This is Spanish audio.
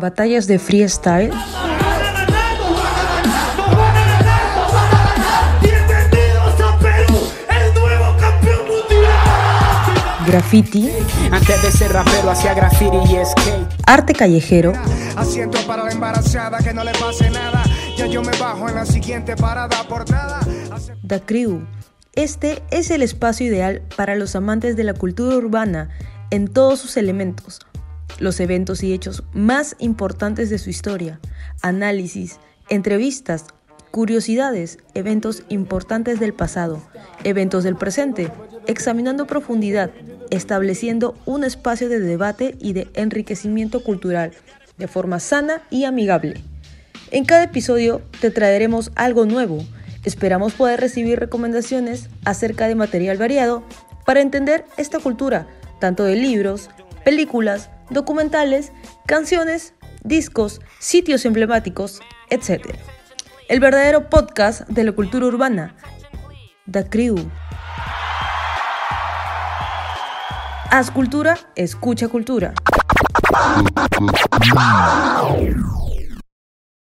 Batallas de freestyle. Graffiti. Antes de ser rapero hacía graffiti y skate. Arte callejero. Asiento para la embarazada, que no le pase nada. Ya yo me bajo en la siguiente parada por nada. Hace- The Crew. Este es el espacio ideal para los amantes de la cultura urbana en todos sus elementos, los eventos y hechos más importantes de su historia, análisis, entrevistas, curiosidades, eventos importantes del pasado, eventos del presente, examinando profundidad, estableciendo un espacio de debate y de enriquecimiento cultural de forma sana y amigable. En cada episodio te traeremos algo nuevo. Esperamos poder recibir recomendaciones acerca de material variado para entender esta cultura, tanto de libros, películas, documentales, canciones, discos, sitios emblemáticos, etc. El verdadero podcast de la cultura urbana, The Crew. Haz cultura, escucha cultura.